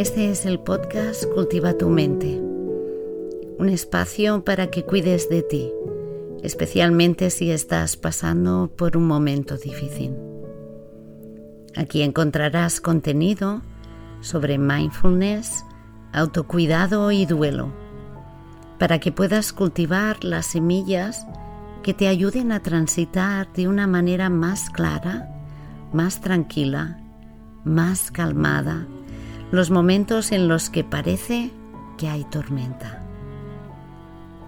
Este es el podcast Cultiva tu mente, un espacio para que cuides de ti, especialmente si estás pasando por un momento difícil. Aquí encontrarás contenido sobre mindfulness, autocuidado y duelo, para que puedas cultivar las semillas que te ayuden a transitar de una manera más clara, más tranquila, más calmada los momentos en los que parece que hay tormenta,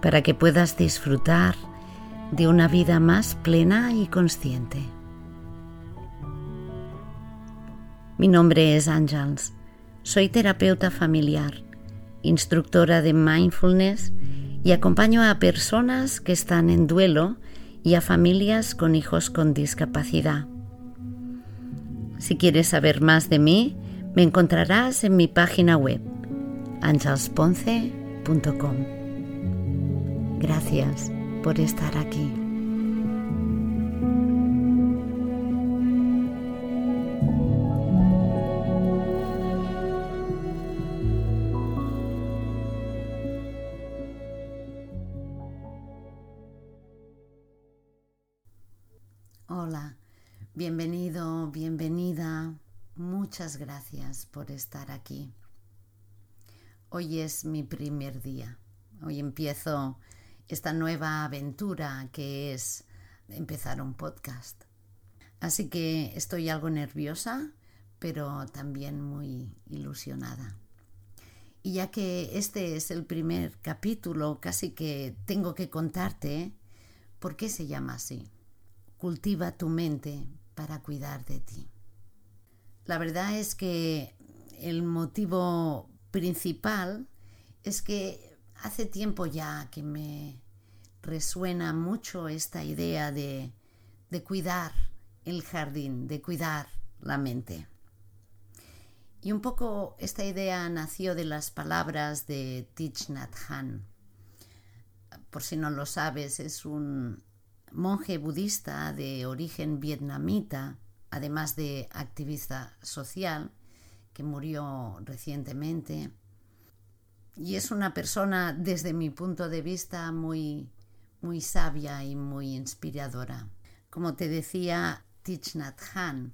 para que puedas disfrutar de una vida más plena y consciente. Mi nombre es Ángels, soy terapeuta familiar, instructora de mindfulness y acompaño a personas que están en duelo y a familias con hijos con discapacidad. Si quieres saber más de mí, me encontrarás en mi página web angelsponce.com. Gracias por estar aquí. Bienvenido, bienvenida Muchas gracias por estar aquí. Hoy es mi primer día. Hoy empiezo esta nueva aventura que es empezar un podcast. Así que estoy algo nerviosa, pero también muy ilusionada. Y ya que este es el primer capítulo, casi que tengo que contarte por qué se llama así. Cultiva tu mente para cuidar de ti. La verdad es que el motivo principal es que hace tiempo ya que me resuena mucho esta idea de, cuidar el jardín, de cuidar la mente. Y un poco esta idea nació de las palabras de Thich Nhat Hanh. Por si no lo sabes, es un monje budista de origen vietnamita además de activista social, que murió recientemente. Y es una persona, desde mi punto de vista, muy, muy sabia y muy inspiradora. Como te decía, Thich Nhat Hanh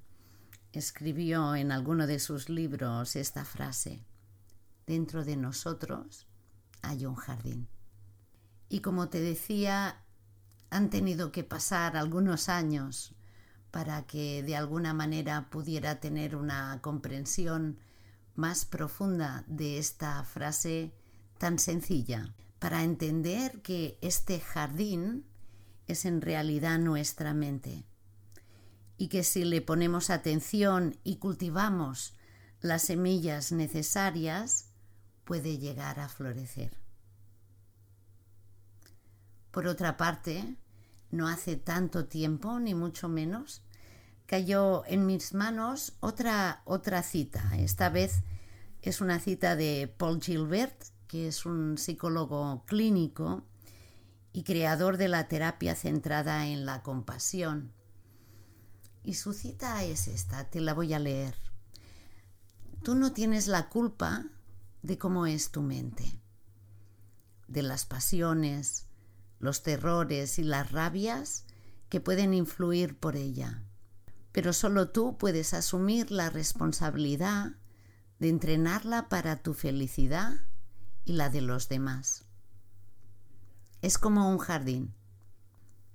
escribió en alguno de sus libros esta frase, dentro de nosotros hay un jardín. Y como te decía, han tenido que pasar algunos años para que de alguna manera pudiera tener una comprensión más profunda de esta frase tan sencilla, para entender que este jardín es en realidad nuestra mente y que si le ponemos atención y cultivamos las semillas necesarias, puede llegar a florecer. Por otra parte, no hace tanto tiempo, ni mucho menos, cayó en mis manos otra, otra cita. Esta vez es una cita de Paul Gilbert, que es un psicólogo clínico y creador de la terapia centrada en la compasión. Y su cita es esta, te la voy a leer. Tú no tienes la culpa de cómo es tu mente, de las pasiones, los terrores y las rabias que pueden influir por ella. Pero solo tú puedes asumir la responsabilidad de entrenarla para tu felicidad y la de los demás. Es como un jardín.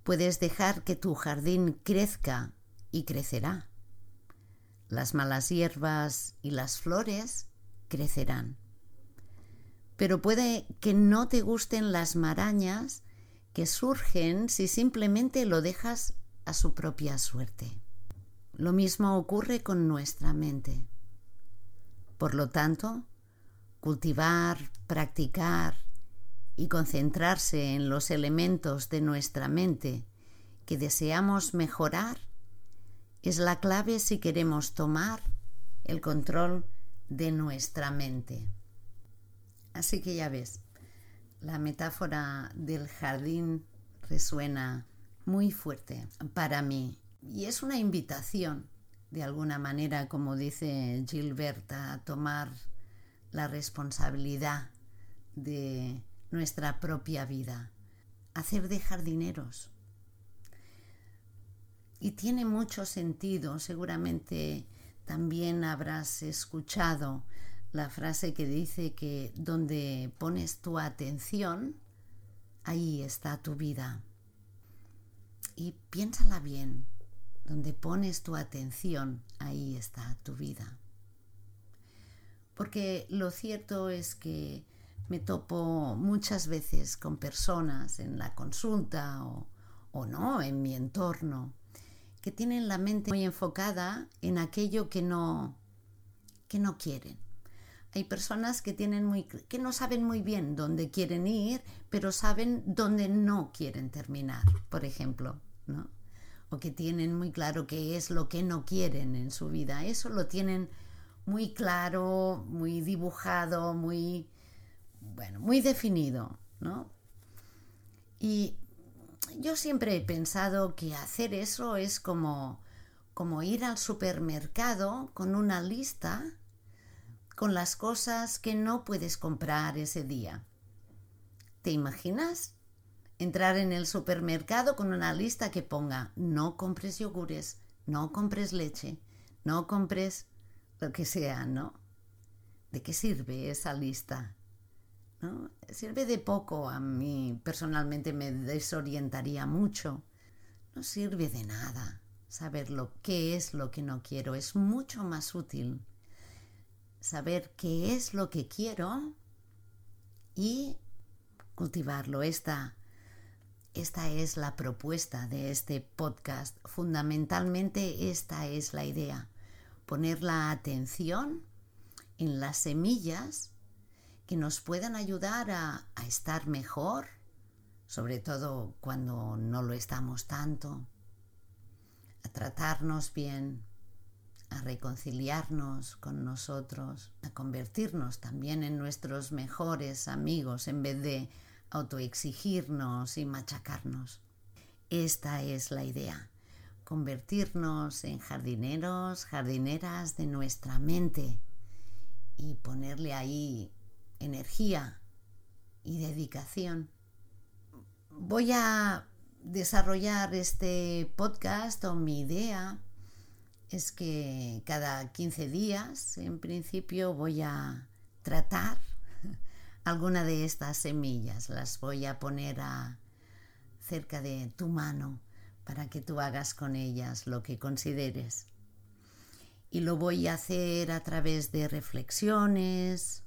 Puedes dejar que tu jardín crezca y crecerá. Las malas hierbas y las flores crecerán. Pero puede que no te gusten las marañas que surgen si simplemente lo dejas a su propia suerte. Lo mismo ocurre con nuestra mente. Por lo tanto, cultivar, practicar y concentrarse en los elementos de nuestra mente que deseamos mejorar es la clave si queremos tomar el control de nuestra mente. Así que ya ves, la metáfora del jardín resuena muy fuerte para mí y es una invitación, de alguna manera, como dice Gilberta, a tomar la responsabilidad de nuestra propia vida, hacer de jardineros. Y tiene mucho sentido, seguramente también habrás escuchado la frase que dice que donde pones tu atención, ahí está tu vida. Y piénsala bien, donde pones tu atención, ahí está tu vida. Porque lo cierto es que me topo muchas veces con personas en la consulta o, o no, en mi entorno, que tienen la mente muy enfocada en aquello que no, que no quieren. Hay personas que, tienen muy, que no saben muy bien dónde quieren ir, pero saben dónde no quieren terminar, por ejemplo, ¿no? O que tienen muy claro qué es lo que no quieren en su vida. Eso lo tienen muy claro, muy dibujado, muy, bueno, muy definido, ¿no? Y yo siempre he pensado que hacer eso es como, como ir al supermercado con una lista con las cosas que no puedes comprar ese día. ¿Te imaginas? Entrar en el supermercado con una lista que ponga no compres yogures, no compres leche, no compres lo que sea, ¿no? ¿De qué sirve esa lista? Sirve de poco, a mí personalmente me desorientaría mucho. No sirve de nada saber lo que es lo que no quiero, es mucho más útil saber qué es lo que quiero y cultivarlo. Esta, esta es la propuesta de este podcast. Fundamentalmente esta es la idea. Poner la atención en las semillas que nos puedan ayudar a, estar mejor, sobre todo cuando no lo estamos tanto, a tratarnos bien, a reconciliarnos con nosotros, a convertirnos también en nuestros mejores amigos en vez de autoexigirnos y machacarnos. Esta es la idea, convertirnos en jardineros, jardineras de nuestra mente y ponerle ahí energía y dedicación. Voy a desarrollar este podcast o mi idea es que cada 15 días, en principio, voy a tratar alguna de estas semillas. Las voy a poner a, cerca de tu mano para que tú hagas con ellas lo que consideres. Y lo voy a hacer a través de reflexiones,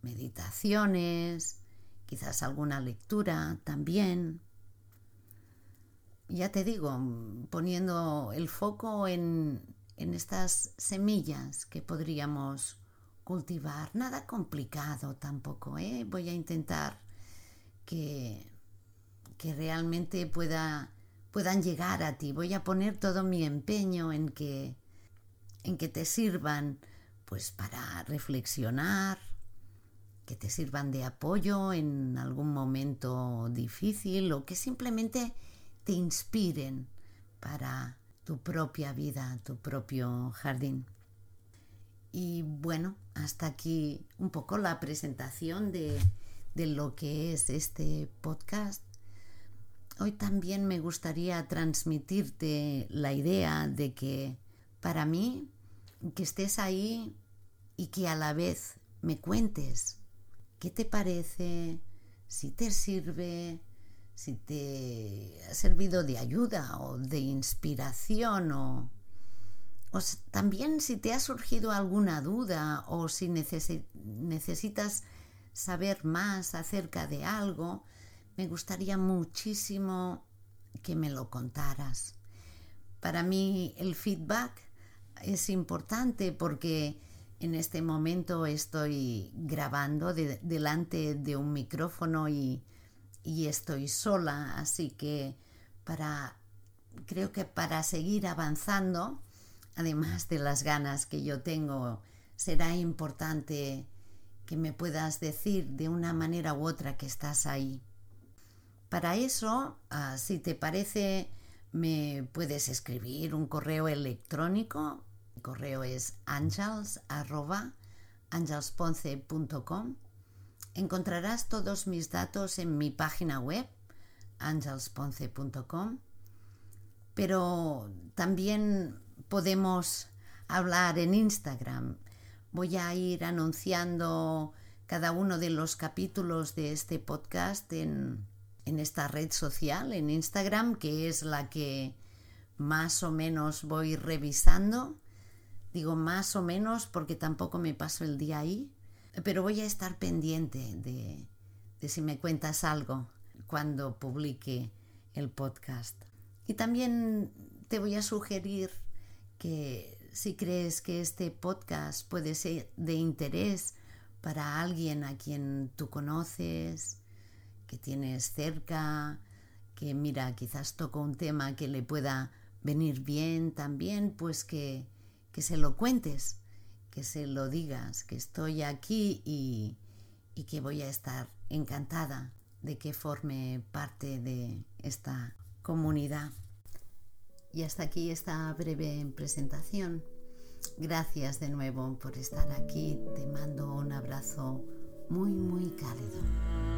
meditaciones, quizás alguna lectura también. Ya te digo, poniendo el foco en, estas semillas que podríamos cultivar. Nada complicado tampoco, ¿eh? Voy a intentar que, que realmente pueda, puedan llegar a ti. Voy a poner todo mi empeño en que, en que te sirvan pues para reflexionar, que te sirvan de apoyo en algún momento difícil o que simplemente te inspiren para tu propia vida, tu propio jardín. Y bueno, hasta aquí un poco la presentación de, de lo que es este podcast. Hoy también me gustaría transmitirte la idea de que para mí, que estés ahí y que a la vez me cuentes ¿Qué te parece? Si te sirve, si te ha servido de ayuda o de inspiración o, también si te ha surgido alguna duda o si necesitas saber más acerca de algo, me gustaría muchísimo que me lo contaras. Para mí el feedback es importante porque en este momento estoy grabando delante de un micrófono y, estoy sola, así que para creo que para seguir avanzando, además de las ganas que yo tengo, será importante que me puedas decir de una manera u otra que estás ahí. Para eso, ah, si te parece, me puedes escribir un correo electrónico. El correo es angels.angelsponce.com. Encontrarás todos mis datos en mi página web, angelsponce.com. Pero también podemos hablar en Instagram. Voy a ir anunciando cada uno de los capítulos de este podcast en, en esta red social, en Instagram, que es la que más o menos voy revisando. Digo más o menos porque tampoco me paso el día ahí, pero voy a estar pendiente de, de si me cuentas algo cuando publique el podcast. Y también te voy a sugerir que si crees que este podcast puede ser de interés para alguien a quien tú conoces, que tienes cerca, que mira, quizás toco un tema que le pueda venir bien también, pues que, que se lo cuentes, que se lo digas, que estoy aquí y, y que voy a estar encantada de que forme parte de esta comunidad. Y hasta aquí esta breve presentación. Gracias de nuevo por estar aquí. Te mando un abrazo muy, muy cálido.